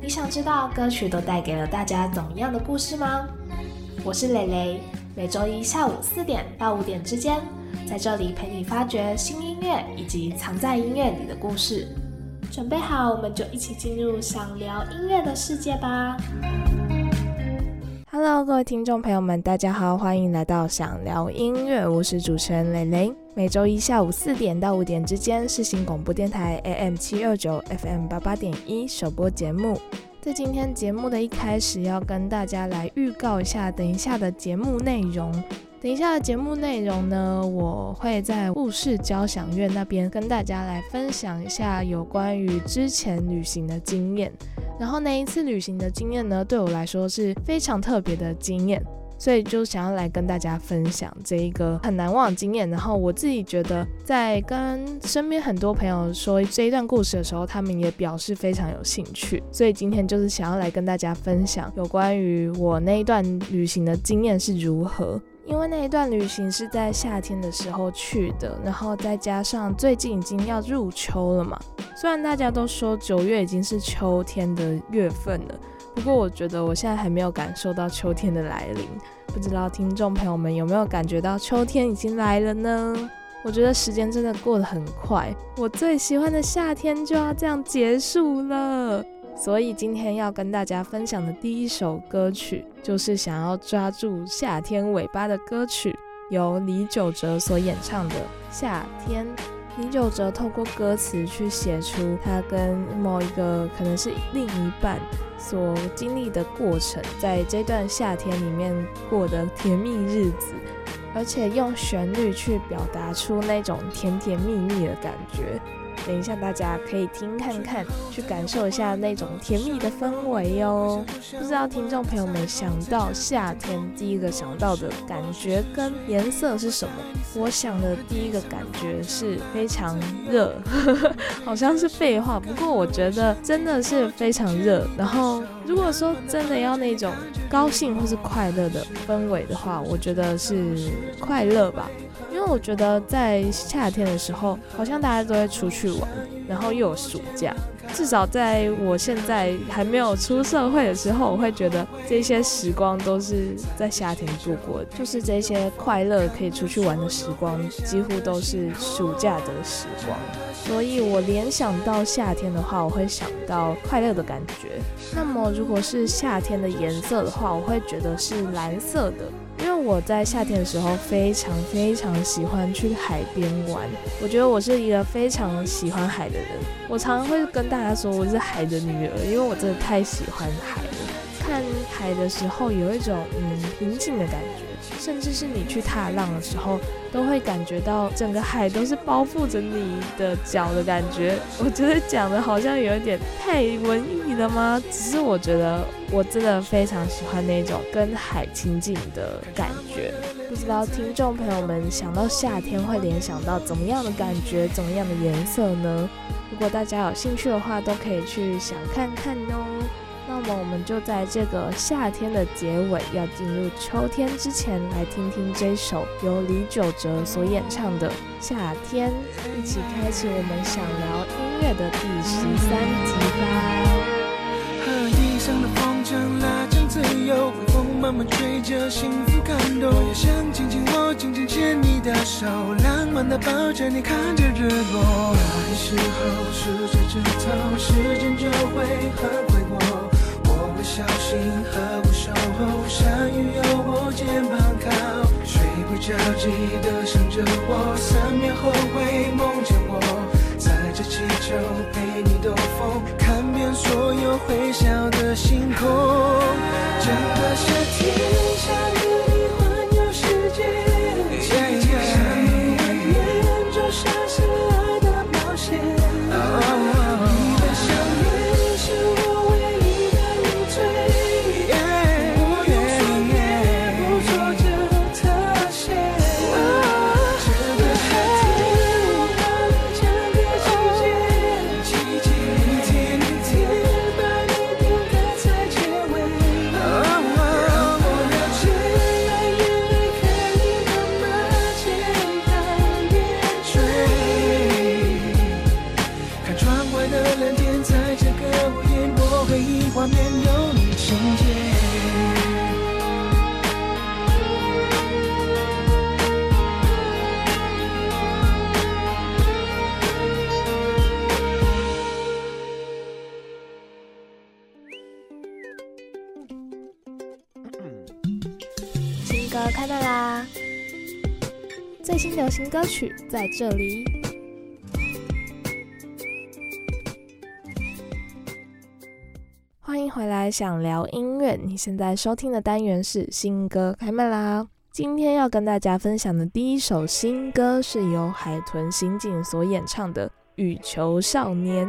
你想知道歌曲都带给了大家怎么样的故事吗？我是蕾蕾，每周一下午四点到五点之间，在这里陪你发掘新音乐以及藏在音乐里的故事。准备好，我们就一起进入想聊音乐的世界吧！Hello，各位听众朋友们，大家好，欢迎来到想聊音乐，我是主持人蕾蕾。每周一下午四点到五点之间，是新广播电台 AM 七二九 FM 八八点一首播节目。在今天节目的一开始，要跟大家来预告一下，等一下的节目内容。等一下的节目内容呢，我会在雾市交响乐那边跟大家来分享一下有关于之前旅行的经验。然后那一次旅行的经验呢，对我来说是非常特别的经验。所以就想要来跟大家分享这一个很难忘的经验。然后我自己觉得，在跟身边很多朋友说这一段故事的时候，他们也表示非常有兴趣。所以今天就是想要来跟大家分享有关于我那一段旅行的经验是如何。因为那一段旅行是在夏天的时候去的，然后再加上最近已经要入秋了嘛。虽然大家都说九月已经是秋天的月份了。不过我觉得我现在还没有感受到秋天的来临，不知道听众朋友们有没有感觉到秋天已经来了呢？我觉得时间真的过得很快，我最喜欢的夏天就要这样结束了。所以今天要跟大家分享的第一首歌曲，就是想要抓住夏天尾巴的歌曲，由李玖哲所演唱的《夏天》。李玖哲透过歌词去写出他跟某一个可能是另一半。所经历的过程，在这段夏天里面过的甜蜜日子，而且用旋律去表达出那种甜甜蜜蜜的感觉。等一下，大家可以听看看，去感受一下那种甜蜜的氛围哦。不知道听众朋友们想到夏天第一个想到的感觉跟颜色是什么？我想的第一个感觉是非常热，好像是废话，不过我觉得真的是非常热。然后如果说真的要那种高兴或是快乐的氛围的话，我觉得是快乐吧。因为我觉得在夏天的时候，好像大家都会出去玩，然后又有暑假。至少在我现在还没有出社会的时候，我会觉得这些时光都是在夏天度过的，就是这些快乐可以出去玩的时光，几乎都是暑假的时光。所以我联想到夏天的话，我会想到快乐的感觉。那么如果是夏天的颜色的话，我会觉得是蓝色的。因为我在夏天的时候非常非常喜欢去海边玩，我觉得我是一个非常喜欢海的人。我常常会跟大家说我是海的女儿，因为我真的太喜欢海了。看海的时候有一种嗯平静的感觉，甚至是你去踏浪的时候，都会感觉到整个海都是包覆着你的脚的感觉。我觉得讲的好像有一点太文艺了吗？只是我觉得。我真的非常喜欢那种跟海亲近的感觉。不知道听众朋友们想到夏天会联想到怎么样的感觉，怎么样的颜色呢？如果大家有兴趣的话，都可以去想看看哦。那么我们就在这个夏天的结尾，要进入秋天之前，来听听这首由李玖哲所演唱的《夏天》，一起开启我们想聊音乐的第十三集吧。慢慢吹着幸福感动。我也想紧紧握，紧紧牵你的手，浪漫的抱着你，看着日落。有时候数着指头，时间就会很快过。我会小心呵护守候，下雨有我肩膀靠，睡不着记得想着我，三秒后会梦见我，载着气球陪你兜风。所有会笑的星空，整个夏天下开麦啦！最新流行歌曲在这里。欢迎回来，想聊音乐。你现在收听的单元是新歌开麦啦！今天要跟大家分享的第一首新歌是由海豚刑警所演唱的《羽球少年》。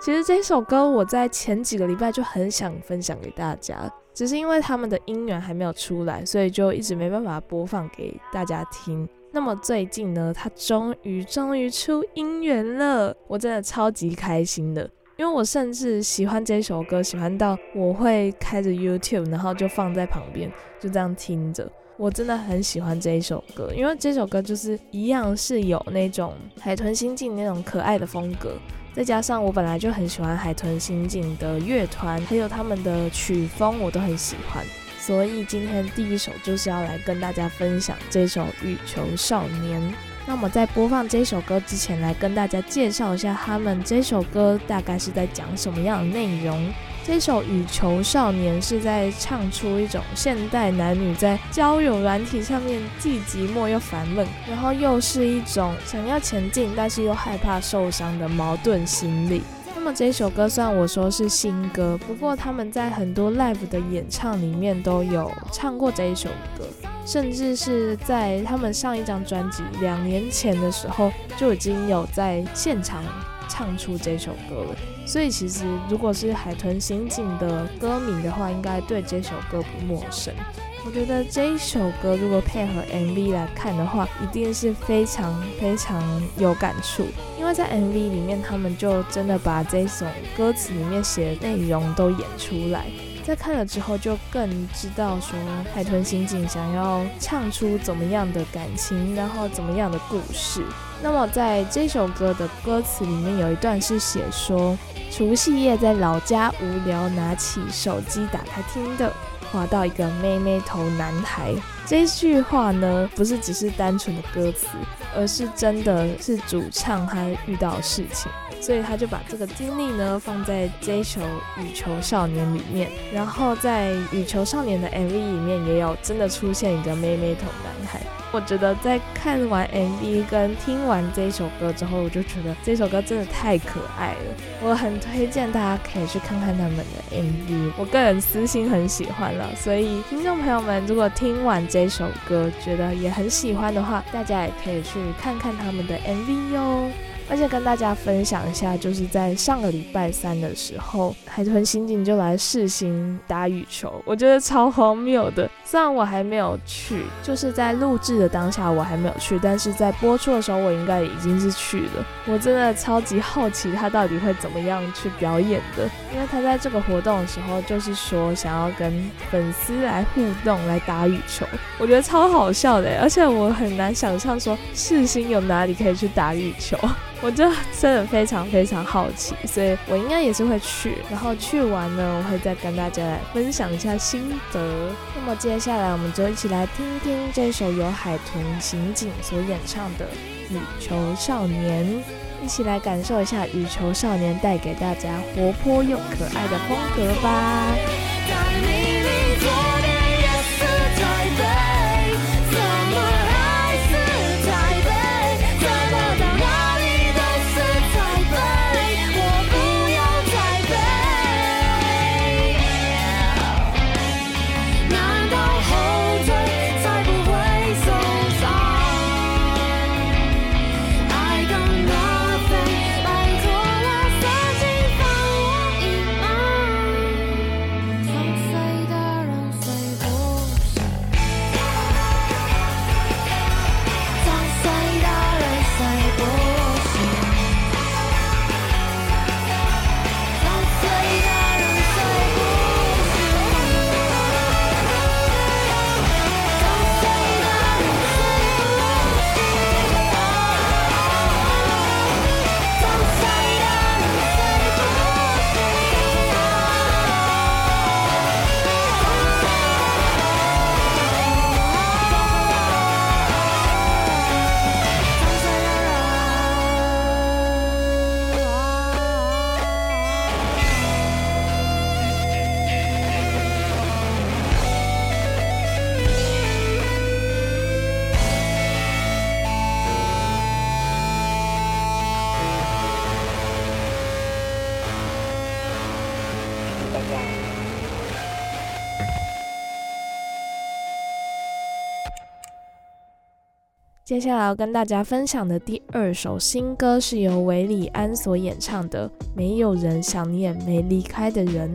其实这首歌我在前几个礼拜就很想分享给大家。只是因为他们的音源还没有出来，所以就一直没办法播放给大家听。那么最近呢，他终于终于出音源了，我真的超级开心的。因为我甚至喜欢这首歌，喜欢到我会开着 YouTube，然后就放在旁边，就这样听着。我真的很喜欢这一首歌，因为这首歌就是一样是有那种海豚心境那种可爱的风格。再加上我本来就很喜欢海豚刑警的乐团，还有他们的曲风，我都很喜欢。所以今天第一首就是要来跟大家分享这首《羽球少年》。那么在播放这首歌之前，来跟大家介绍一下他们这首歌大概是在讲什么样的内容。这首《羽球少年》是在唱出一种现代男女在交友软体上面既寂寞又烦闷，然后又是一种想要前进但是又害怕受伤的矛盾心理。那么这首歌虽然我说是新歌，不过他们在很多 live 的演唱里面都有唱过这一首歌，甚至是在他们上一张专辑两年前的时候就已经有在现场。唱出这首歌了，所以其实如果是海豚刑警的歌迷的话，应该对这首歌不陌生。我觉得这一首歌如果配合 MV 来看的话，一定是非常非常有感触，因为在 MV 里面，他们就真的把这首歌词里面写的内容都演出来。在看了之后，就更知道说海豚刑警想要唱出怎么样的感情，然后怎么样的故事。那么在这首歌的歌词里面有一段是写说，除夕夜在老家无聊，拿起手机打开听的，滑到一个妹妹头男孩。这句话呢，不是只是单纯的歌词，而是真的是主唱他遇到事情。所以他就把这个经历呢放在这首《羽球少年》里面，然后在《羽球少年》的 MV 里面也有真的出现一个妹妹头男孩。我觉得在看完 MV 跟听完这首歌之后，我就觉得这首歌真的太可爱了。我很推荐大家可以去看看他们的 MV，我个人私心很喜欢了。所以听众朋友们，如果听完这首歌觉得也很喜欢的话，大家也可以去看看他们的 MV 哟。而且跟大家分享一下，就是在上个礼拜三的时候，海豚刑警就来试新打羽球，我觉得超荒谬的。虽然我还没有去，就是在录制的当下我还没有去，但是在播出的时候我应该已经是去了。我真的超级好奇他到底会怎么样去表演的，因为他在这个活动的时候就是说想要跟粉丝来互动来打羽球，我觉得超好笑的。而且我很难想象说世新有哪里可以去打羽球。我就真的非常非常好奇，所以我应该也是会去。然后去完呢，我会再跟大家来分享一下心得。那么接下来，我们就一起来听听这首由海豚刑警所演唱的《羽球少年》，一起来感受一下《羽球少年》带给大家活泼又可爱的风格吧。接下来要跟大家分享的第二首新歌是由韦礼安所演唱的《没有人想念没离开的人》。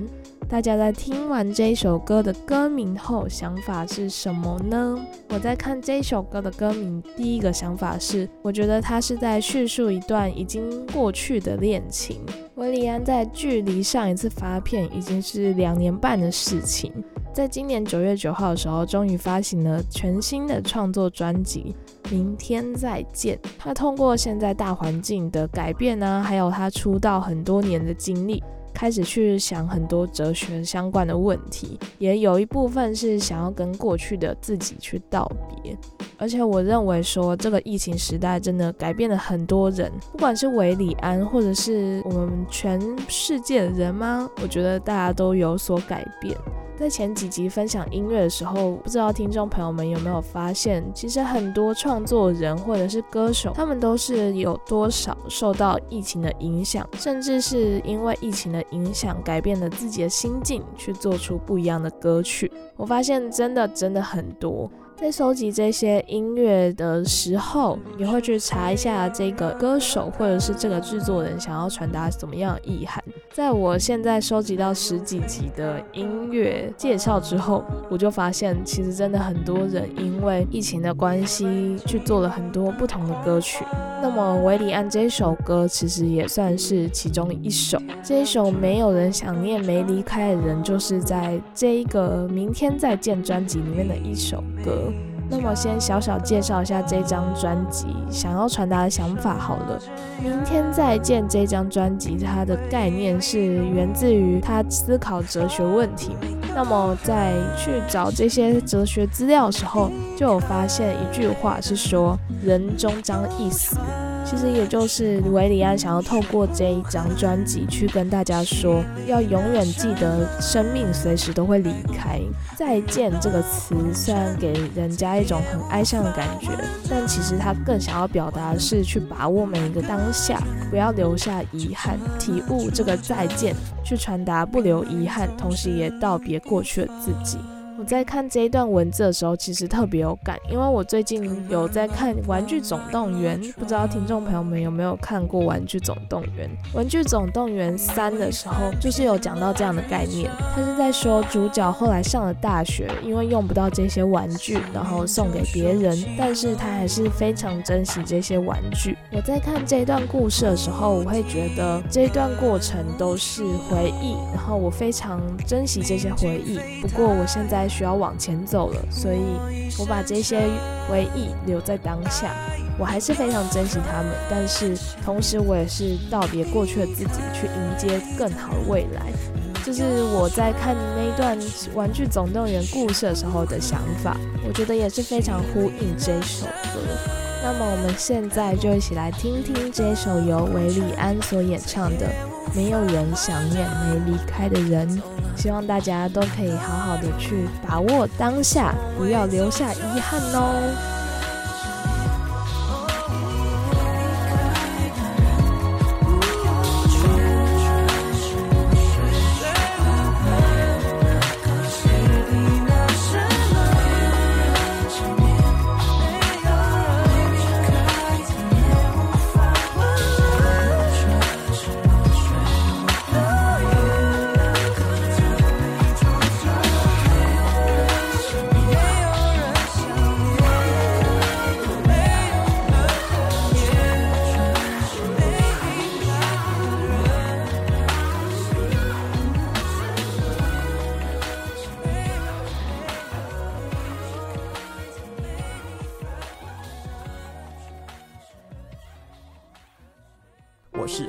大家在听完这首歌的歌名后，想法是什么呢？我在看这首歌的歌名，第一个想法是，我觉得他是在叙述一段已经过去的恋情。韦礼安在距离上一次发片已经是两年半的事情，在今年九月九号的时候，终于发行了全新的创作专辑。明天再见。他通过现在大环境的改变呢，还有他出道很多年的经历，开始去想很多哲学相关的问题，也有一部分是想要跟过去的自己去道别。而且我认为说，这个疫情时代真的改变了很多人，不管是韦礼安，或者是我们全世界的人吗？我觉得大家都有所改变。在前几集分享音乐的时候，不知道听众朋友们有没有发现，其实很多创作人或者是歌手，他们都是有多少受到疫情的影响，甚至是因为疫情的影响改变了自己的心境，去做出不一样的歌曲。我发现真的真的很多。在收集这些音乐的时候，也会去查一下这个歌手或者是这个制作人想要传达什么样的意涵。在我现在收集到十几集的音乐介绍之后，我就发现其实真的很多人因为疫情的关系去做了很多不同的歌曲。那么维里安这首歌其实也算是其中一首。这一首没有人想念没离开的人，就是在这一个明天再见专辑里面的一首歌。那么先小小介绍一下这张专辑想要传达的想法好了。明天再见这张专辑，它的概念是源自于他思考哲学问题。那么在去找这些哲学资料的时候，就有发现一句话是说：人终将一死。其实也就是维里安想要透过这一张专辑去跟大家说，要永远记得生命随时都会离开。再见这个词虽然给人家一种很哀伤的感觉，但其实他更想要表达的是去把握每一个当下，不要留下遗憾，体悟这个再见，去传达不留遗憾，同时也道别过去的自己。我在看这一段文字的时候，其实特别有感，因为我最近有在看《玩具总动员》，不知道听众朋友们有没有看过《玩具总动员》？《玩具总动员三》的时候，就是有讲到这样的概念，他是在说主角后来上了大学，因为用不到这些玩具，然后送给别人，但是他还是非常珍惜这些玩具。我在看这一段故事的时候，我会觉得这一段过程都是回忆，然后我非常珍惜这些回忆。不过我现在。需要往前走了，所以我把这些回忆留在当下，我还是非常珍惜他们。但是同时，我也是道别过去的自己，去迎接更好的未来。这是我在看那段《玩具总动员》故事的时候的想法，我觉得也是非常呼应这首歌。那么我们现在就一起来听听这首由维里安所演唱的。没有人想念没离开的人，希望大家都可以好好的去把握当下，不要留下遗憾哦。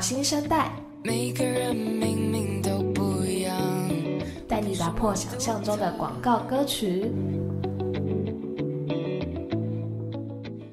新生代，每个人明明都不一样，带你打破想象中的广告歌曲。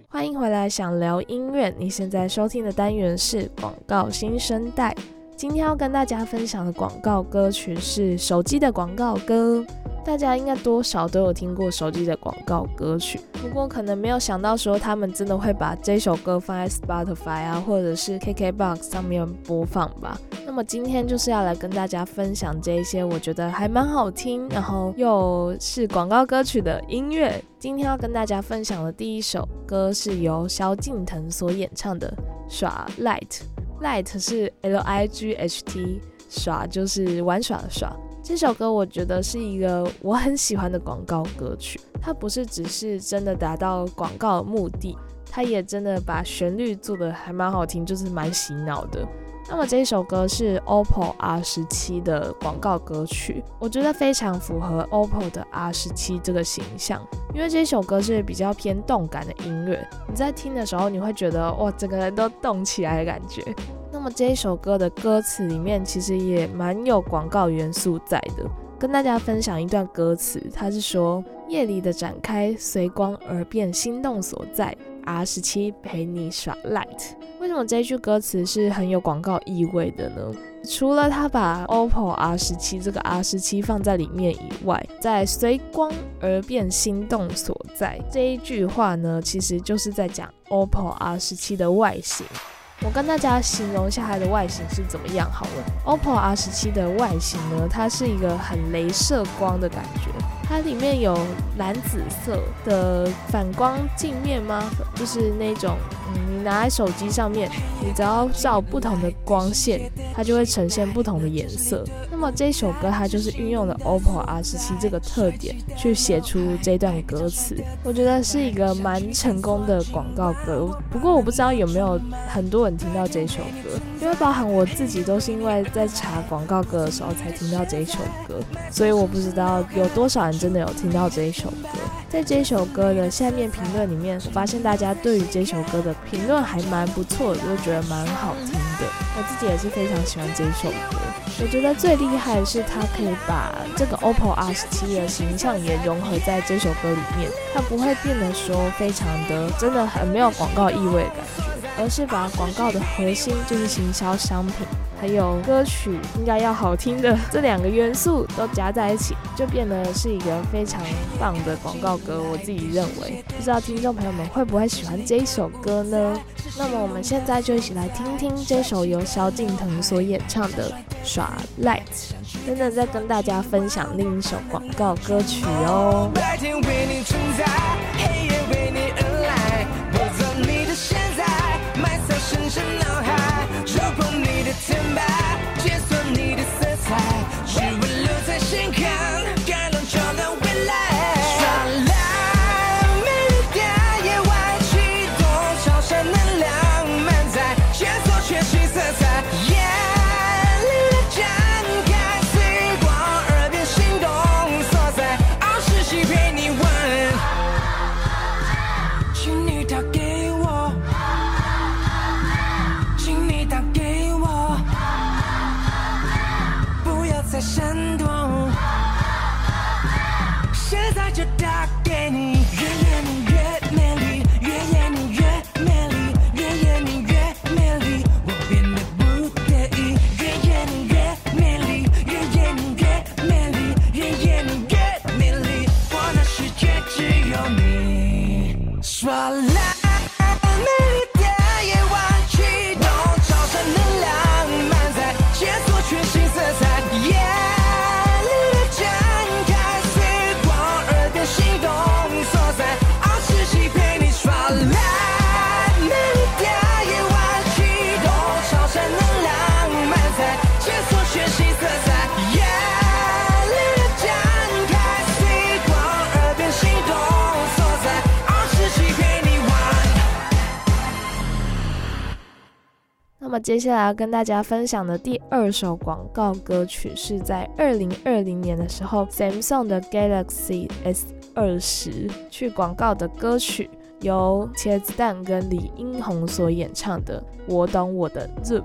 欢迎回来，想聊音乐。你现在收听的单元是广告新生代。今天要跟大家分享的广告歌曲是手机的广告歌。大家应该多少都有听过手机的广告歌曲，不过可能没有想到说他们真的会把这首歌放在 Spotify 啊，或者是 KKBox 上面播放吧。那么今天就是要来跟大家分享这一些我觉得还蛮好听，然后又是广告歌曲的音乐。今天要跟大家分享的第一首歌是由萧敬腾所演唱的《耍 Light》，Light 是 L I G H T，耍就是玩耍的耍。这首歌我觉得是一个我很喜欢的广告歌曲，它不是只是真的达到广告的目的，它也真的把旋律做的还蛮好听，就是蛮洗脑的。那么这一首歌是 OPPO R 十七的广告歌曲，我觉得非常符合 OPPO 的 R 十七这个形象，因为这首歌是比较偏动感的音乐，你在听的时候你会觉得哇，整个人都动起来的感觉。那么这一首歌的歌词里面其实也蛮有广告元素在的，跟大家分享一段歌词，它是说夜里的展开，随光而变，心动所在。R 十七陪你耍 light，为什么这句歌词是很有广告意味的呢？除了他把 OPPO R 十七这个 R 十七放在里面以外，在随光而变心动所在这一句话呢，其实就是在讲 OPPO R 十七的外形。我跟大家形容一下它的外形是怎么样好了。OPPO R 十七的外形呢，它是一个很镭射光的感觉，它里面有蓝紫色的反光镜面吗？就是那种，嗯，你拿在手机上面，你只要照不同的光线，它就会呈现不同的颜色。那么这首歌它就是运用了 OPPO R 十七这个特点去写出这段歌词，我觉得是一个蛮成功的广告歌。不过我不知道有没有很多人听到这首歌，因为包含我自己都是因为在查广告歌的时候才听到这一首歌，所以我不知道有多少人真的有听到这一首歌。在这首歌的下面评论里面，我发现大家对于这首歌的评论还蛮不错的，都觉得蛮好听的。我自己也是非常喜欢这首歌。我觉得最厉害的是它可以把这个 OPPO R 十七的形象也融合在这首歌里面，它不会变得说非常的真的很没有广告意味的感觉，而是把广告的核心就是行销商品。还有歌曲应该要好听的这两个元素都夹在一起，就变得是一个非常棒的广告歌。我自己认为，不知道听众朋友们会不会喜欢这一首歌呢？那么我们现在就一起来听听这首由萧敬腾所演唱的《耍赖》，等等再》，跟大家分享另一首广告歌曲哦。September 么接下来要跟大家分享的第二首广告歌曲，是在二零二零年的时候，Samsung 的 Galaxy S 二十去广告的歌曲，由茄子蛋跟李英宏所演唱的《我懂我的 Zoom》。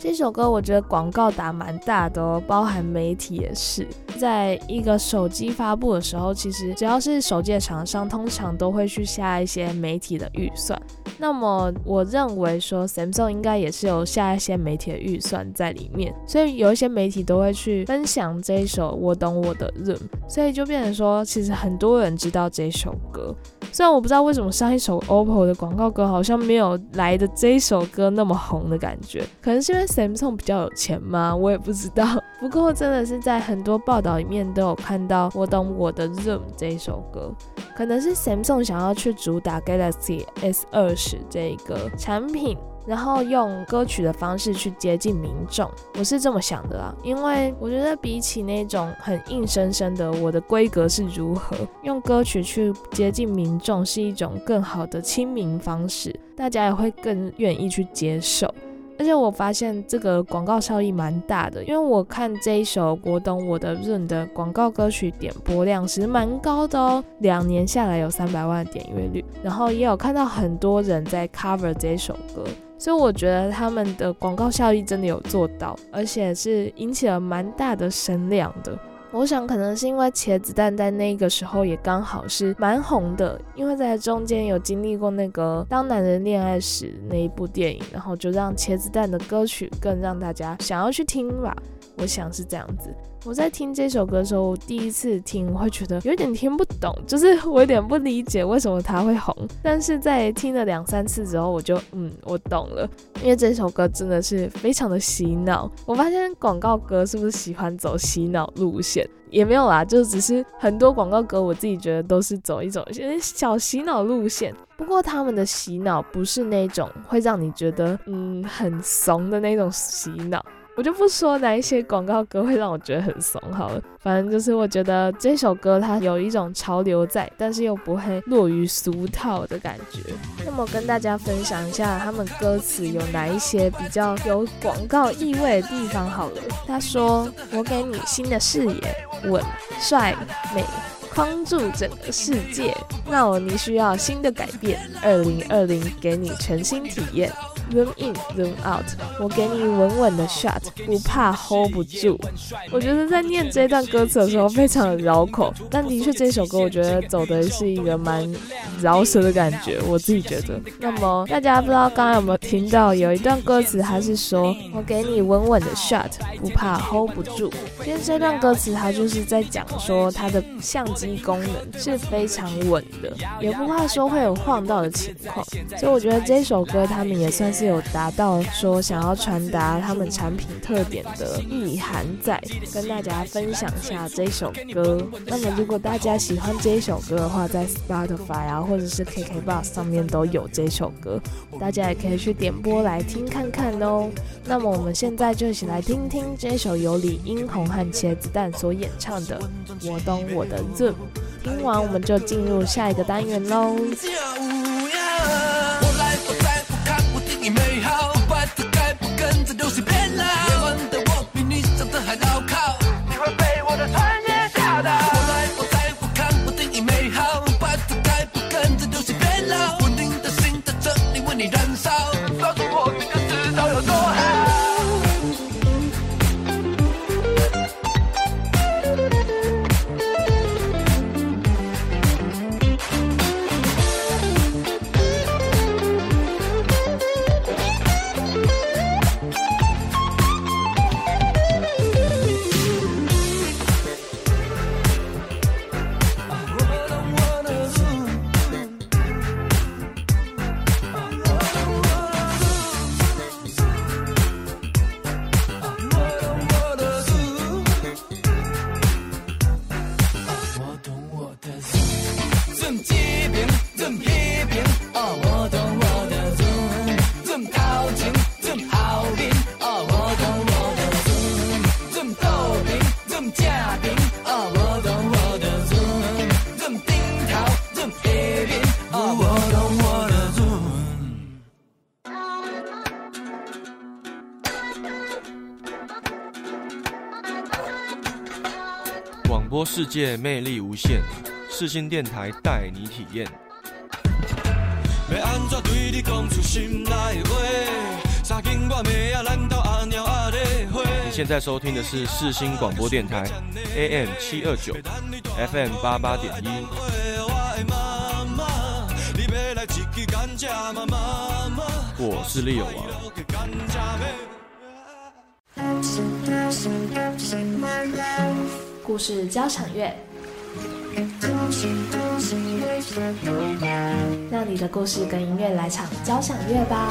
这首歌我觉得广告打蛮大的哦，包含媒体也是。在一个手机发布的时候，其实只要是手机的厂商，通常都会去下一些媒体的预算。那么我认为说，Samsung 应该也是有下一些媒体的预算在里面，所以有一些媒体都会去分享这一首《我懂我的 Room》，所以就变成说，其实很多人知道这首歌。虽然我不知道为什么上一首 OPPO 的广告歌好像没有来的这一首歌那么红的感觉，可能是 Samsung 比较有钱吗？我也不知道。不过真的是在很多报道里面都有看到《我懂我的 Zoom》这一首歌，可能是 Samsung 想要去主打 Galaxy S 二十这一个产品。然后用歌曲的方式去接近民众，我是这么想的啦。因为我觉得比起那种很硬生生的我的规格是如何，用歌曲去接近民众是一种更好的亲民方式，大家也会更愿意去接受。而且我发现这个广告效益蛮大的，因为我看这一首《国懂我的润》的广告歌曲点播量其实蛮高的哦，两年下来有三百万点阅率，然后也有看到很多人在 cover 这首歌。所以我觉得他们的广告效益真的有做到，而且是引起了蛮大的声量的。我想可能是因为茄子蛋在那个时候也刚好是蛮红的，因为在中间有经历过那个《当男人恋爱时》那一部电影，然后就让茄子蛋的歌曲更让大家想要去听吧。我想是这样子。我在听这首歌的时候，我第一次听会觉得有点听不懂，就是我有点不理解为什么它会红。但是在听了两三次之后，我就嗯，我懂了，因为这首歌真的是非常的洗脑。我发现广告歌是不是喜欢走洗脑路线？也没有啦，就只是很多广告歌，我自己觉得都是走一种小洗脑路线。不过他们的洗脑不是那种会让你觉得嗯很怂的那种洗脑。我就不说哪一些广告歌会让我觉得很怂好了，反正就是我觉得这首歌它有一种潮流在，但是又不会落于俗套的感觉。那么跟大家分享一下他们歌词有哪一些比较有广告意味的地方好了。他说：“我给你新的视野，稳、帅、美，框住整个世界。那我你需要新的改变，二零二零给你全新体验。” Zoom in, zoom out，我给你稳稳的 shot，不怕 hold 不住。我觉得在念这段歌词的时候非常的绕口，但的确这首歌我觉得走的是一个蛮饶舌的感觉，我自己觉得。那么大家不知道刚刚有没有听到有一段歌词，它是说我给你稳稳的 shot，不怕 hold 不住。其实这段歌词它就是在讲说它的相机功能是非常稳的，也不怕说会有晃到的情况。所以我觉得这首歌他们也算是。是有达到说想要传达他们产品特点的意涵在，跟大家分享一下这首歌。那么如果大家喜欢这首歌的话，在 Spotify 啊或者是 KKBox 上面都有这首歌，大家也可以去点播来听看看哦。那么我们现在就一起来听听这首由李英宏和茄子蛋所演唱的《我懂我的 Zoom》。听完我们就进入下一个单元喽。不跟世界魅力无限，世新电台带你体验。要安怎对你讲出心内话？三更半夜啊，难道安现在收听的是世新广播电台 AM 七二九 FM 八八点一。我是利友王。故事交响乐，让你的故事跟音乐来场交响乐吧。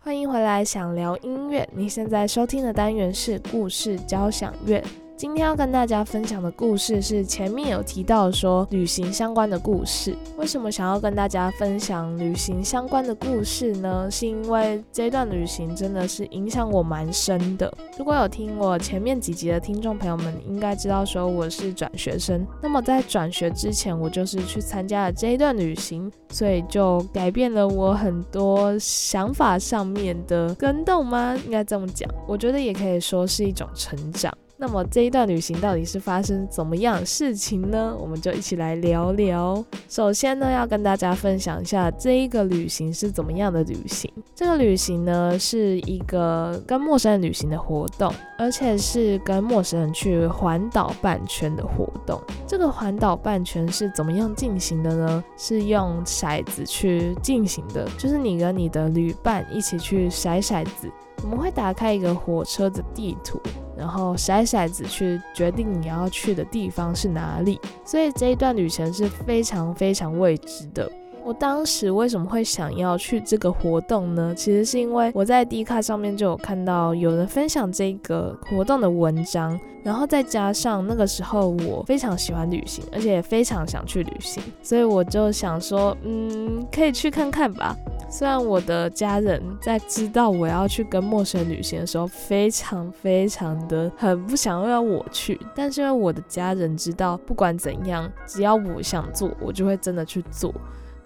欢迎回来，想聊音乐。你现在收听的单元是故事交响乐。今天要跟大家分享的故事是前面有提到说旅行相关的故事。为什么想要跟大家分享旅行相关的故事呢？是因为这段旅行真的是影响我蛮深的。如果有听我前面几集的听众朋友们，应该知道说我是转学生。那么在转学之前，我就是去参加了这一段旅行，所以就改变了我很多想法上面的跟动吗？应该这么讲，我觉得也可以说是一种成长。那么这一段旅行到底是发生怎么样事情呢？我们就一起来聊聊。首先呢，要跟大家分享一下这一个旅行是怎么样的旅行。这个旅行呢，是一个跟陌生人旅行的活动，而且是跟陌生人去环岛半圈的活动。这个环岛半圈是怎么样进行的呢？是用骰子去进行的，就是你跟你的旅伴一起去骰骰子。我们会打开一个火车的地图。然后筛筛子去决定你要去的地方是哪里，所以这一段旅程是非常非常未知的。我当时为什么会想要去这个活动呢？其实是因为我在 D 卡上面就有看到有人分享这个活动的文章，然后再加上那个时候我非常喜欢旅行，而且也非常想去旅行，所以我就想说，嗯，可以去看看吧。虽然我的家人在知道我要去跟陌生人旅行的时候，非常非常的很不想要我去，但是因为我的家人知道，不管怎样，只要我想做，我就会真的去做。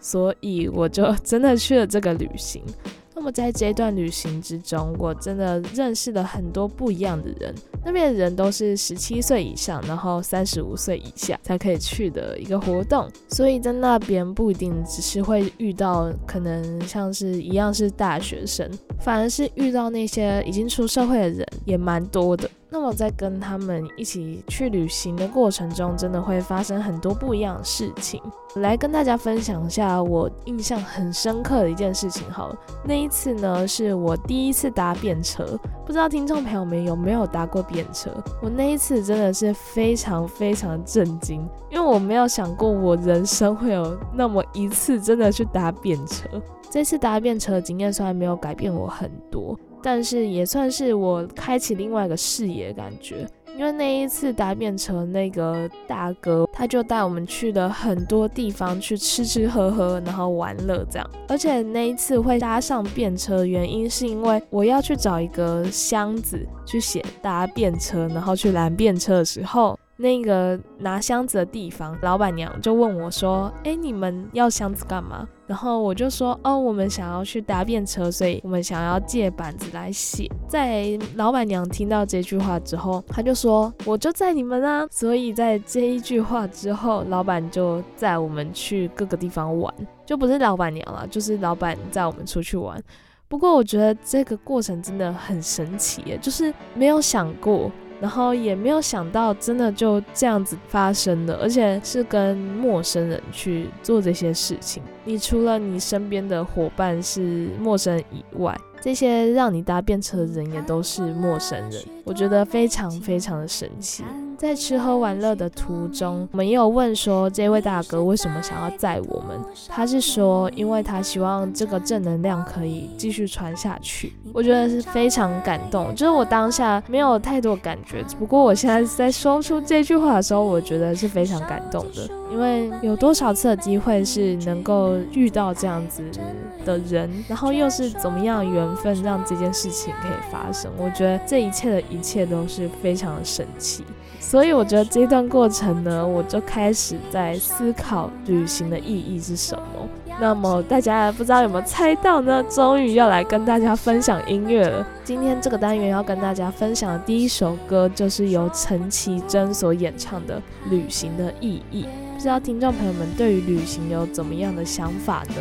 所以我就真的去了这个旅行。那么在这段旅行之中，我真的认识了很多不一样的人。那边的人都是十七岁以上，然后三十五岁以下才可以去的一个活动。所以在那边不一定只是会遇到可能像是一样是大学生，反而是遇到那些已经出社会的人也蛮多的。那么在跟他们一起去旅行的过程中，真的会发生很多不一样的事情。来跟大家分享一下我印象很深刻的一件事情。好了，那一次呢是我第一次搭便车，不知道听众朋友们有没有搭过便车？我那一次真的是非常非常震惊，因为我没有想过我人生会有那么一次真的去搭便车。这次搭便车的经验虽然没有改变我很多。但是也算是我开启另外一个视野感觉，因为那一次搭便车那个大哥，他就带我们去了很多地方去吃吃喝喝，然后玩乐这样。而且那一次会搭上便车，原因是因为我要去找一个箱子去写搭便车，然后去拦便车的时候。那个拿箱子的地方，老板娘就问我说：“哎，你们要箱子干嘛？”然后我就说：“哦，我们想要去搭便车，所以我们想要借板子来写。”在老板娘听到这句话之后，她就说：“我就载你们啊！”所以在这一句话之后，老板就载我们去各个地方玩，就不是老板娘了，就是老板载我们出去玩。不过我觉得这个过程真的很神奇，就是没有想过。然后也没有想到，真的就这样子发生了，而且是跟陌生人去做这些事情。你除了你身边的伙伴是陌生人以外，这些让你搭便车的人也都是陌生人，我觉得非常非常的神奇。在吃喝玩乐的途中，我们也有问说这位大哥为什么想要载我们。他是说，因为他希望这个正能量可以继续传下去。我觉得是非常感动，就是我当下没有太多感觉，只不过我现在在说出这句话的时候，我觉得是非常感动的。因为有多少次的机会是能够遇到这样子的人，然后又是怎么样缘分让这件事情可以发生？我觉得这一切的一切都是非常的神奇。所以我觉得这段过程呢，我就开始在思考旅行的意义是什么。那么大家不知道有没有猜到呢？终于要来跟大家分享音乐了。今天这个单元要跟大家分享的第一首歌，就是由陈绮贞所演唱的《旅行的意义》。不知道听众朋友们对于旅行有怎么样的想法呢？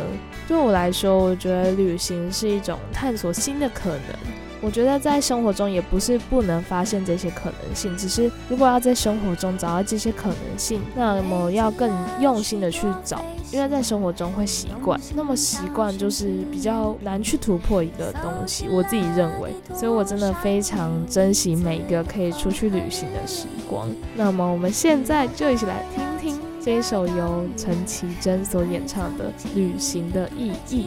对我来说，我觉得旅行是一种探索新的可能。我觉得在生活中也不是不能发现这些可能性，只是如果要在生活中找到这些可能性，那么要更用心的去找，因为在生活中会习惯，那么习惯就是比较难去突破一个东西。我自己认为，所以我真的非常珍惜每一个可以出去旅行的时光。那么我们现在就一起来听听这一首由陈绮贞所演唱的《旅行的意义》。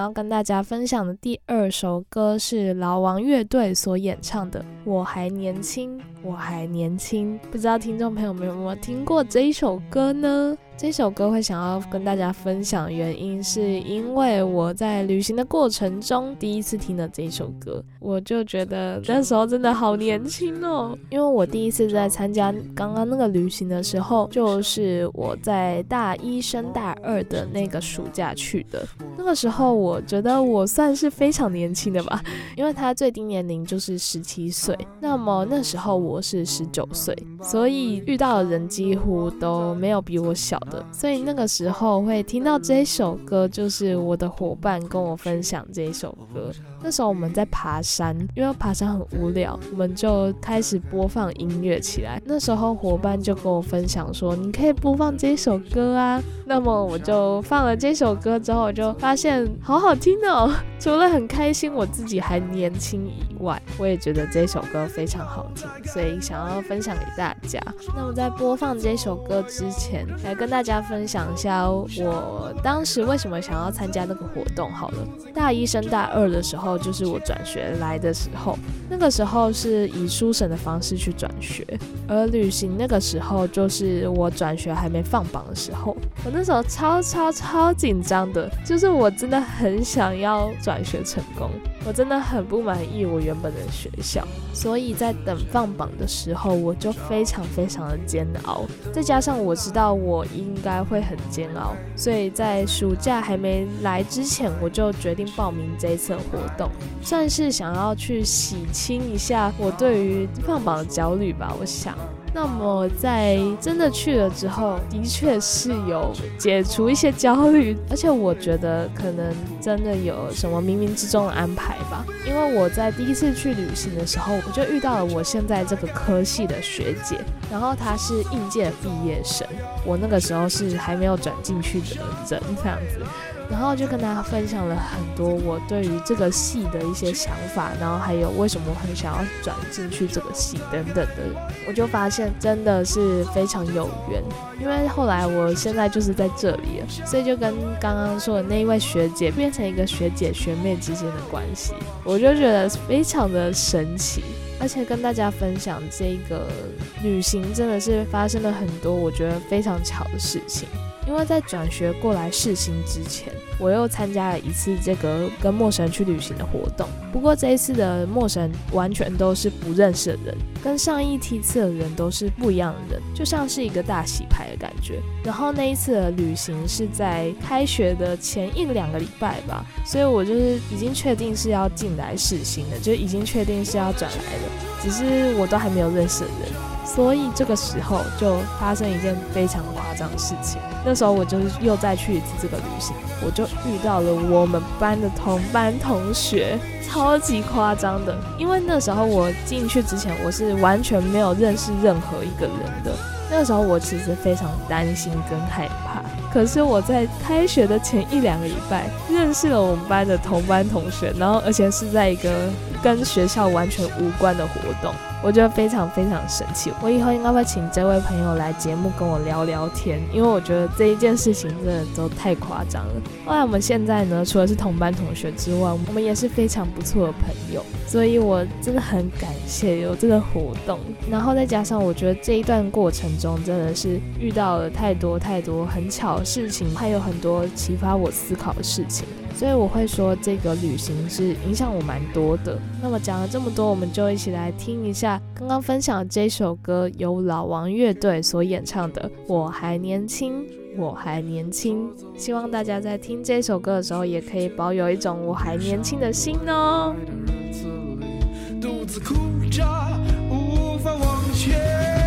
要跟大家分享的第二首歌是老王乐队所演唱的《我还年轻，我还年轻》。不知道听众朋友们有没有听过这一首歌呢？这首歌会想要跟大家分享原因，是因为我在旅行的过程中第一次听了这一首歌，我就觉得那时候真的好年轻哦。因为我第一次在参加刚刚那个旅行的时候，就是我在大一升大二的那个暑假去的。那个时候我觉得我算是非常年轻的吧，因为他最低年龄就是十七岁，那么那时候我是十九岁，所以遇到的人几乎都没有比我小的。所以那个时候会听到这首歌，就是我的伙伴跟我分享这一首歌。那时候我们在爬山，因为爬山很无聊，我们就开始播放音乐起来。那时候伙伴就跟我分享说：“你可以播放这首歌啊。”那么我就放了这首歌之后，我就发现好好听哦。除了很开心我自己还年轻以外，我也觉得这首首歌非常好听，所以想要分享给大家。那么在播放这首歌之前，来跟大家分享一下我当时为什么想要参加那个活动。好了，大一升大二的时候。就是我转学来的时候，那个时候是以书审的方式去转学，而旅行那个时候就是我转学还没放榜的时候。我那时候超超超紧张的，就是我真的很想要转学成功，我真的很不满意我原本的学校，所以在等放榜的时候，我就非常非常的煎熬。再加上我知道我应该会很煎熬，所以在暑假还没来之前，我就决定报名这一次活动。算是想要去洗清一下我对于放榜的焦虑吧，我想。那么在真的去了之后，的确是有解除一些焦虑，而且我觉得可能真的有什么冥冥之中的安排吧。因为我在第一次去旅行的时候，我就遇到了我现在这个科系的学姐，然后她是应届毕业生，我那个时候是还没有转进去的人，这样子。然后就跟大家分享了很多我对于这个戏的一些想法，然后还有为什么很想要转进去这个戏等等的，我就发现真的是非常有缘，因为后来我现在就是在这里了，所以就跟刚刚说的那一位学姐变成一个学姐学妹之间的关系，我就觉得非常的神奇，而且跟大家分享这个旅行真的是发生了很多我觉得非常巧的事情。因为在转学过来试新之前，我又参加了一次这个跟陌生人去旅行的活动。不过这一次的陌生人完全都是不认识的人，跟上一梯次的人都是不一样的人，就像是一个大洗牌的感觉。然后那一次的旅行是在开学的前一两个礼拜吧，所以我就是已经确定是要进来试新的，就已经确定是要转来的，只是我都还没有认识的人。所以这个时候就发生一件非常夸张的事情。那时候我就是又再去一次这个旅行，我就遇到了我们班的同班同学，超级夸张的。因为那时候我进去之前，我是完全没有认识任何一个人的。那时候我其实非常担心跟害怕。可是我在开学的前一两个礼拜，认识了我们班的同班同学，然后而且是在一个跟学校完全无关的活动。我觉得非常非常神奇，我以后应该会请这位朋友来节目跟我聊聊天，因为我觉得这一件事情真的都太夸张了。后来我们现在呢，除了是同班同学之外，我们也是非常不错的朋友，所以我真的很感谢有这个活动。然后再加上我觉得这一段过程中真的是遇到了太多太多很巧的事情，还有很多启发我思考的事情。所以我会说，这个旅行是影响我蛮多的。那么讲了这么多，我们就一起来听一下刚刚分享的这首歌，由老王乐队所演唱的《我还年轻，我还年轻》。希望大家在听这首歌的时候，也可以保有一种我还年轻的心哦。独自哭着，无法往前。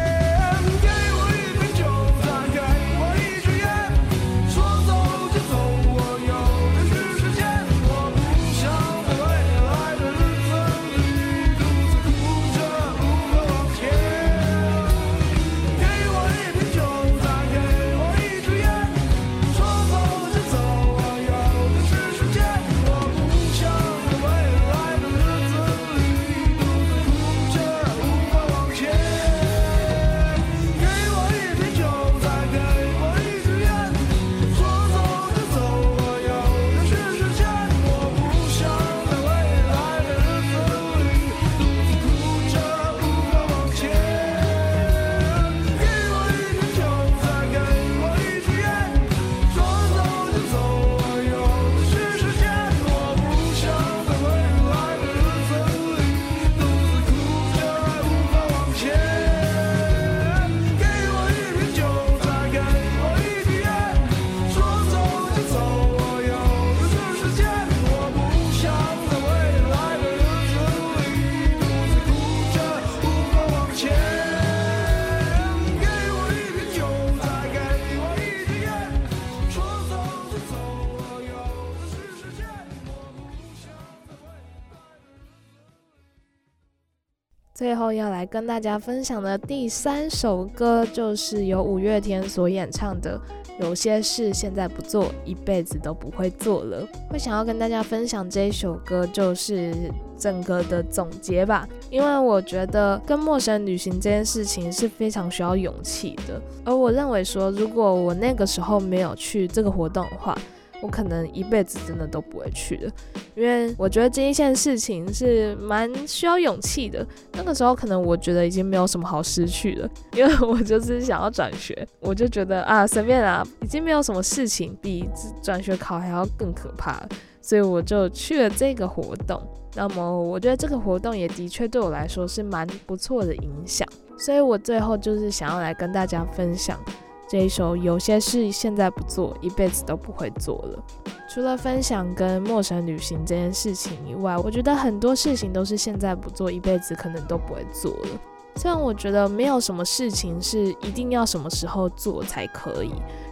最后要来跟大家分享的第三首歌，就是由五月天所演唱的《有些事现在不做，一辈子都不会做了》。会想要跟大家分享这一首歌，就是整个的总结吧。因为我觉得跟陌生人旅行这件事情是非常需要勇气的，而我认为说，如果我那个时候没有去这个活动的话，我可能一辈子真的都不会去的，因为我觉得这一件事情是蛮需要勇气的。那个时候可能我觉得已经没有什么好失去的，因为我就是想要转学，我就觉得啊随便啊，已经没有什么事情比转学考还要更可怕，所以我就去了这个活动。那么我觉得这个活动也的确对我来说是蛮不错的影响，所以我最后就是想要来跟大家分享。这一首有些事现在不做，一辈子都不会做了。除了分享跟陌生旅行这件事情以外，我觉得很多事情都是现在不做，一辈子可能都不会做了。虽然我觉得没有什么事情是一定要什么时候做才可以，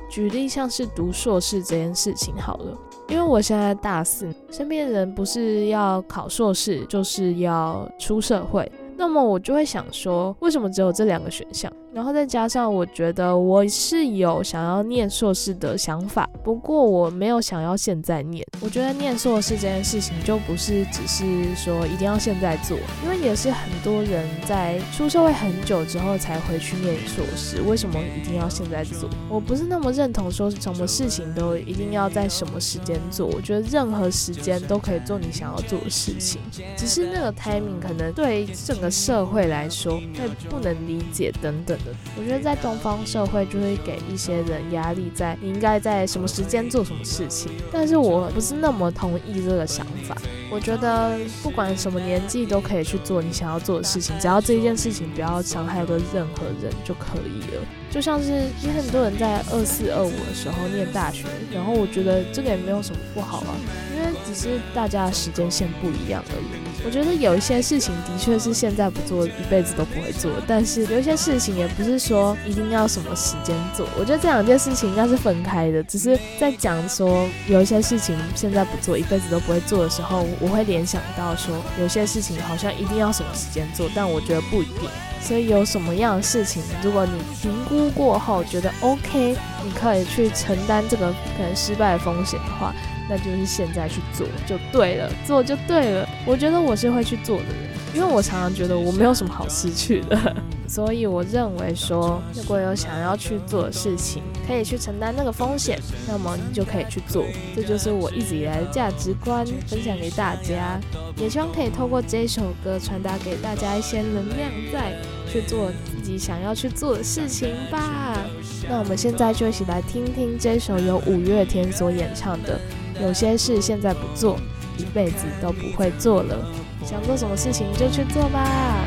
举例像是读硕士这件事情好了，因为我现在大四，身边的人不是要考硕士，就是要出社会。那么我就会想说，为什么只有这两个选项？然后再加上，我觉得我是有想要念硕士的想法，不过我没有想要现在念。我觉得念硕士这件事情就不是只是说一定要现在做，因为也是很多人在出社会很久之后才回去念硕士。为什么一定要现在做？我不是那么认同说什么事情都一定要在什么时间做。我觉得任何时间都可以做你想要做的事情，只是那个 timing 可能对整个。社会来说会不能理解等等的，我觉得在东方社会就会给一些人压力，在你应该在什么时间做什么事情，但是我不是那么同意这个想法。我觉得不管什么年纪都可以去做你想要做的事情，只要这一件事情不要伤害到任何人就可以了。就像是有很多人在二四二五的时候念大学，然后我觉得这个也没有什么不好啊，因为只是大家的时间线不一样而已。我觉得有一些事情的确是现在不做一辈子都不会做，但是有一些事情也不是说一定要什么时间做。我觉得这两件事情应该是分开的，只是在讲说有一些事情现在不做一辈子都不会做的时候，我会联想到说有些事情好像一定要什么时间做，但我觉得不一定。所以有什么样的事情，如果你评估过后觉得 OK，你可以去承担这个可能失败的风险的话。那就是现在去做就对了，做就对了。我觉得我是会去做的人，因为我常常觉得我没有什么好失去的，所以我认为说，如果有想要去做的事情，可以去承担那个风险，那么你就可以去做。这就是我一直以来的价值观，分享给大家，也希望可以透过这首歌传达给大家一些能量，在去做自己想要去做的事情吧。那我们现在就一起来听听这首由五月天所演唱的。有些事现在不做，一辈子都不会做了。想做什么事情就去做吧。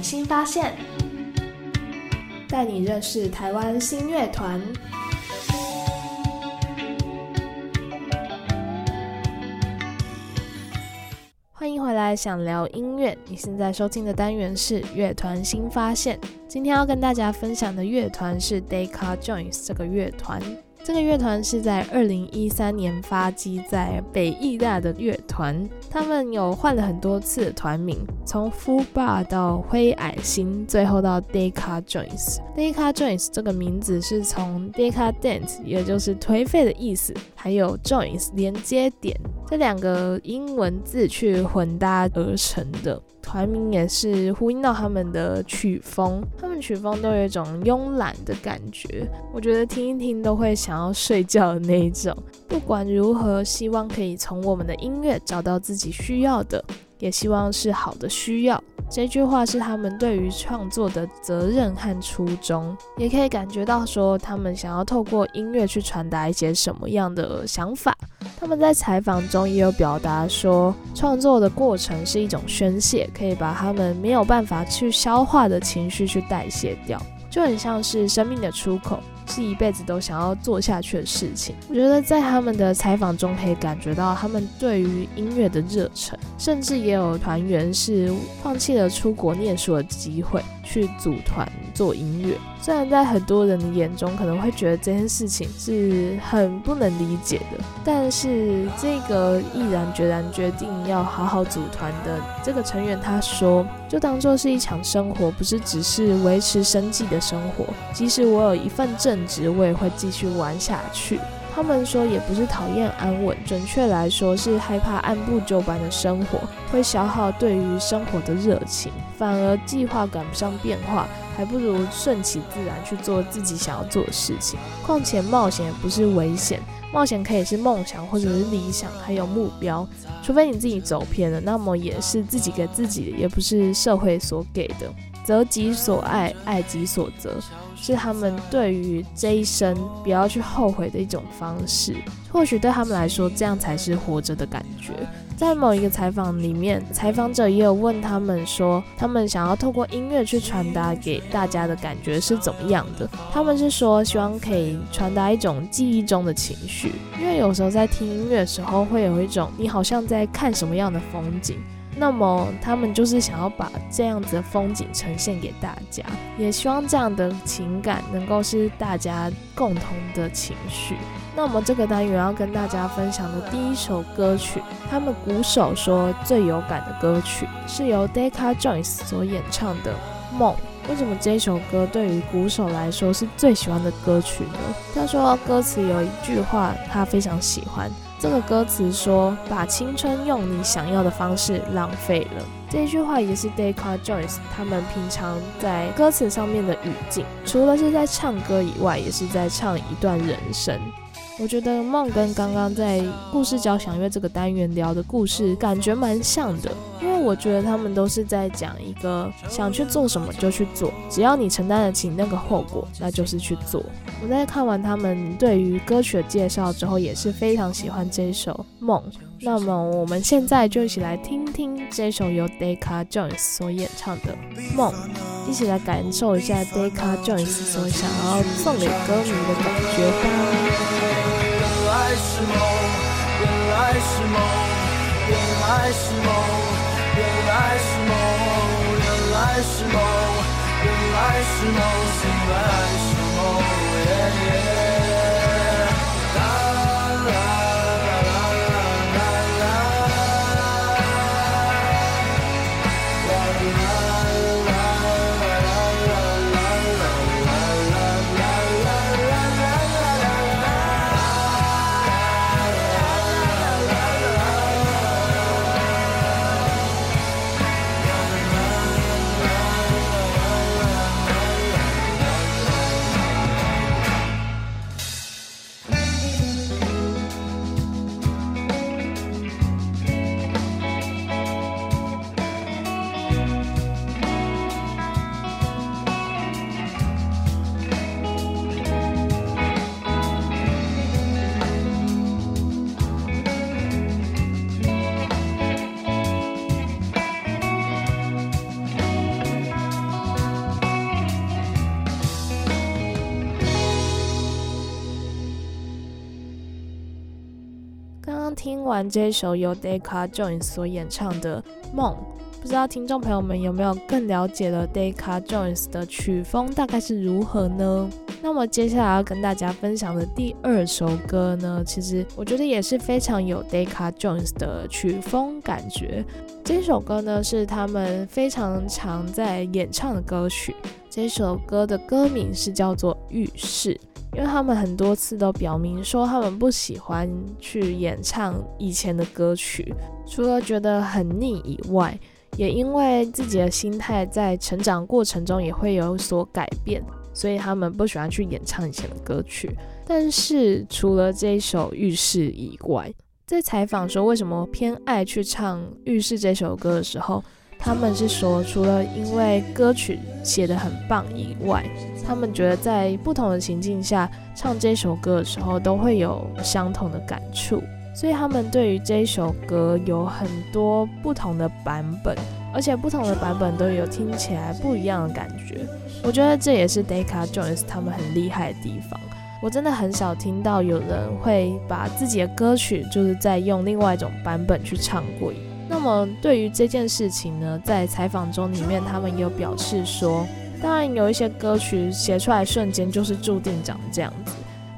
团新发现，带你认识台湾新乐团。欢迎回来，想聊音乐。你现在收听的单元是乐团新发现。今天要跟大家分享的乐团是 Deca Jones 这个乐团。这个乐团是在二零一三年发迹在北艺大的乐团，他们有换了很多次团名，从 Fubar 到灰矮星，最后到 Deca Jones。Deca Jones 这个名字是从 Decadent，也就是颓废的意思，还有 Jones 连接点这两个英文字去混搭而成的。团名也是呼应到他们的曲风，他们曲风都有一种慵懒的感觉，我觉得听一听都会想要睡觉的那一种。不管如何，希望可以从我们的音乐找到自己需要的，也希望是好的需要。这句话是他们对于创作的责任和初衷，也可以感觉到说他们想要透过音乐去传达一些什么样的想法。他们在采访中也有表达说，创作的过程是一种宣泄，可以把他们没有办法去消化的情绪去代谢掉，就很像是生命的出口。是一辈子都想要做下去的事情。我觉得在他们的采访中可以感觉到他们对于音乐的热忱，甚至也有团员是放弃了出国念书的机会去组团做音乐。虽然在很多人的眼中可能会觉得这件事情是很不能理解的，但是这个毅然决然决定要好好组团的这个成员他说，就当做是一场生活，不是只是维持生计的生活。即使我有一份正职，我也会继续玩下去。他们说也不是讨厌安稳，准确来说是害怕按部就班的生活会消耗对于生活的热情，反而计划赶不上变化。还不如顺其自然去做自己想要做的事情。况且冒险也不是危险，冒险可以是梦想或者是理想，还有目标。除非你自己走偏了，那么也是自己给自己的，也不是社会所给的。择己所爱，爱己所择，是他们对于这一生不要去后悔的一种方式。或许对他们来说，这样才是活着的感觉。在某一个采访里面，采访者也有问他们说，他们想要透过音乐去传达给大家的感觉是怎么样的？他们是说，希望可以传达一种记忆中的情绪，因为有时候在听音乐的时候，会有一种你好像在看什么样的风景。那么他们就是想要把这样子的风景呈现给大家，也希望这样的情感能够是大家共同的情绪。那么这个单元要跟大家分享的第一首歌曲，他们鼓手说最有感的歌曲是由 Decca Jones 所演唱的《梦》。为什么这首歌对于鼓手来说是最喜欢的歌曲呢？他说歌词有一句话他非常喜欢。这个歌词说：“把青春用你想要的方式浪费了。”这一句话也是 Decca Jones 他们平常在歌词上面的语境，除了是在唱歌以外，也是在唱一段人生。我觉得梦跟刚刚在故事交响乐这个单元聊的故事感觉蛮像的，因为我觉得他们都是在讲一个想去做什么就去做，只要你承担得起那个后果，那就是去做。我在看完他们对于歌曲的介绍之后，也是非常喜欢这首梦。那么我们现在就一起来听听这首由 Decca Jones 所演唱的梦，一起来感受一下 Decca Jones 所想要送给歌迷的感觉吧。原来是梦，原来是梦，原来是梦，原来是梦，原来是梦，原来是梦，醒来是梦。完这首由 Decca Jones 所演唱的《梦》，不知道听众朋友们有没有更了解了 Decca Jones 的曲风大概是如何呢？那么接下来要跟大家分享的第二首歌呢，其实我觉得也是非常有 Decca Jones 的曲风感觉。这首歌呢是他们非常常在演唱的歌曲。这首歌的歌名是叫做《浴室》。因为他们很多次都表明说他们不喜欢去演唱以前的歌曲，除了觉得很腻以外，也因为自己的心态在成长过程中也会有所改变，所以他们不喜欢去演唱以前的歌曲。但是除了这一首《浴室》以外，在采访说为什么偏爱去唱《浴室》这首歌的时候，他们是说，除了因为歌曲写得很棒以外，他们觉得在不同的情境下唱这首歌的时候，都会有相同的感触。所以他们对于这首歌有很多不同的版本，而且不同的版本都有听起来不一样的感觉。我觉得这也是 Deca Jones 他们很厉害的地方。我真的很少听到有人会把自己的歌曲，就是在用另外一种版本去唱过。那么对于这件事情呢，在采访中里面，他们也有表示说，当然有一些歌曲写出来瞬间就是注定长这样子，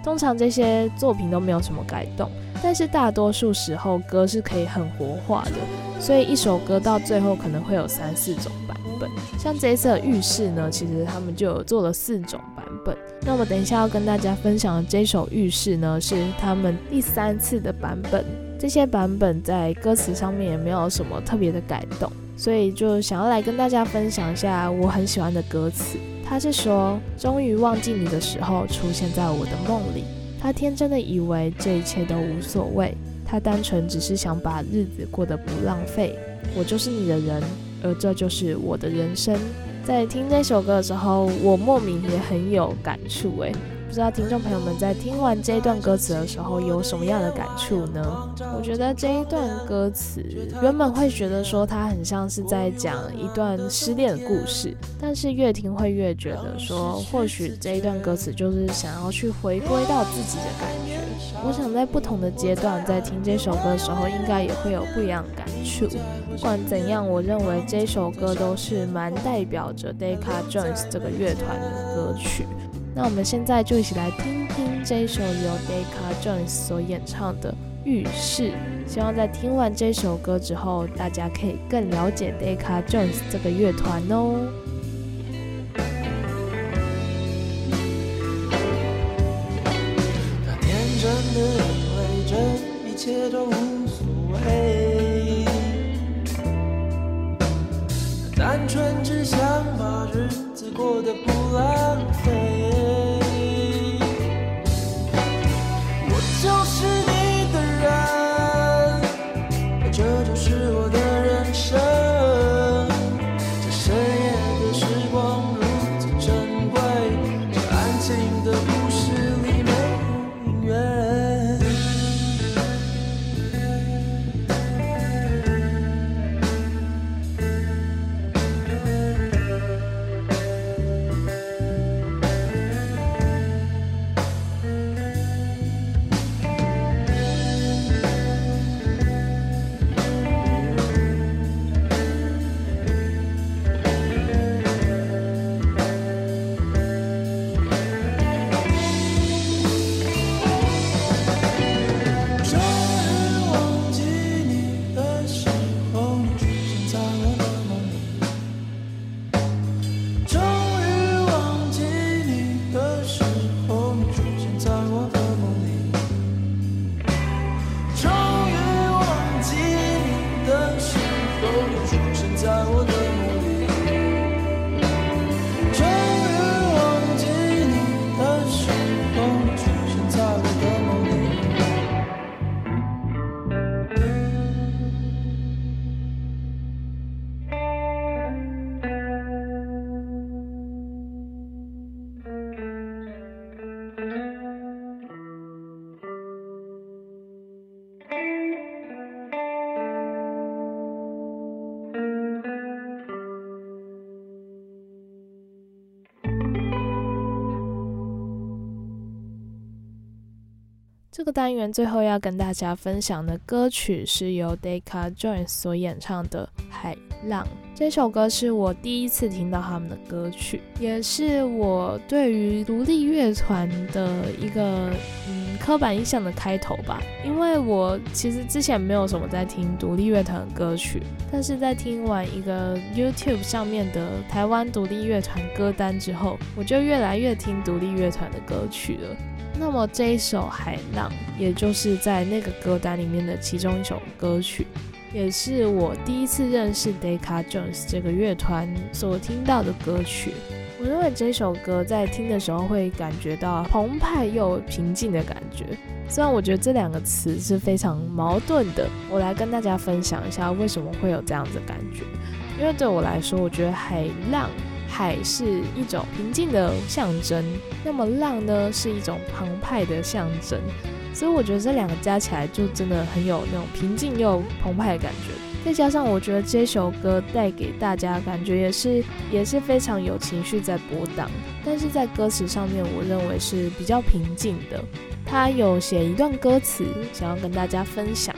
通常这些作品都没有什么改动，但是大多数时候歌是可以很活化的，所以一首歌到最后可能会有三四种版本。像这一次的浴室呢，其实他们就有做了四种版本。那么等一下要跟大家分享的这首浴室呢，是他们第三次的版本。这些版本在歌词上面也没有什么特别的改动，所以就想要来跟大家分享一下我很喜欢的歌词。他是说：“终于忘记你的时候，出现在我的梦里。他天真的以为这一切都无所谓，他单纯只是想把日子过得不浪费。我就是你的人，而这就是我的人生。”在听这首歌的时候，我莫名也很有感触，诶。不知道听众朋友们在听完这一段歌词的时候有什么样的感触呢？我觉得这一段歌词原本会觉得说它很像是在讲一段失恋的故事，但是越听会越觉得说，或许这一段歌词就是想要去回归到自己的感觉。我想在不同的阶段在听这首歌的时候，应该也会有不一样的感触。不管怎样，我认为这首歌都是蛮代表着 Decca Jones 这个乐团的歌曲。那我们现在就一起来听听这首由 Decca Jones 所演唱的《浴室》。希望在听完这首歌之后，大家可以更了解 Decca Jones 这个乐团哦。单元最后要跟大家分享的歌曲是由 Decca Jones 所演唱的《海浪》。这首歌是我第一次听到他们的歌曲，也是我对于独立乐团的一个嗯刻板印象的开头吧。因为我其实之前没有什么在听独立乐团的歌曲，但是在听完一个 YouTube 上面的台湾独立乐团歌单之后，我就越来越听独立乐团的歌曲了。那么这一首《海浪》，也就是在那个歌单里面的其中一首歌曲。也是我第一次认识 Decca Jones 这个乐团所听到的歌曲。我认为这首歌在听的时候会感觉到澎湃又平静的感觉。虽然我觉得这两个词是非常矛盾的，我来跟大家分享一下为什么会有这样子的感觉。因为对我来说，我觉得海浪，海是一种平静的象征，那么浪呢是一种澎湃的象征。所以我觉得这两个加起来就真的很有那种平静又澎湃的感觉，再加上我觉得这首歌带给大家感觉也是也是非常有情绪在波荡，但是在歌词上面我认为是比较平静的。他有写一段歌词想要跟大家分享，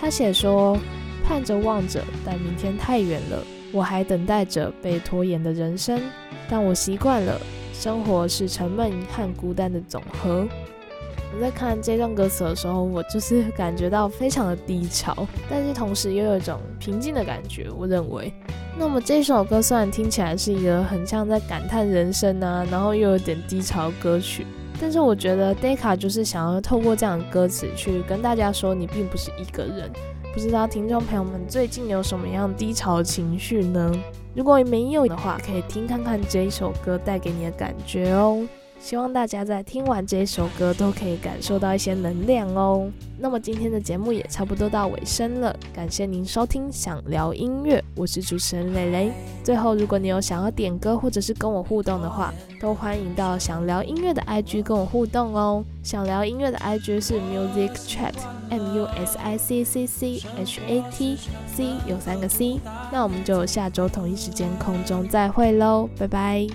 他写说：盼着望着，但明天太远了，我还等待着被拖延的人生，但我习惯了，生活是沉闷和孤单的总和。我在看这段歌词的时候，我就是感觉到非常的低潮，但是同时又有一种平静的感觉。我认为，那么这首歌虽然听起来是一个很像在感叹人生啊，然后又有点低潮歌曲，但是我觉得 Decca 就是想要透过这样的歌词去跟大家说，你并不是一个人。不知道听众朋友们最近有什么样低潮情绪呢？如果没有的话，可以听看看这一首歌带给你的感觉哦。希望大家在听完这首歌都可以感受到一些能量哦。那么今天的节目也差不多到尾声了，感谢您收听《想聊音乐》，我是主持人蕾蕾。最后，如果你有想要点歌或者是跟我互动的话，都欢迎到想聊音乐的 IG 跟我互动哦。想聊音乐的 IG 是 Music Chat，M U S I C C C H A T C 有三个 C。那我们就下周同一时间空中再会喽，拜拜。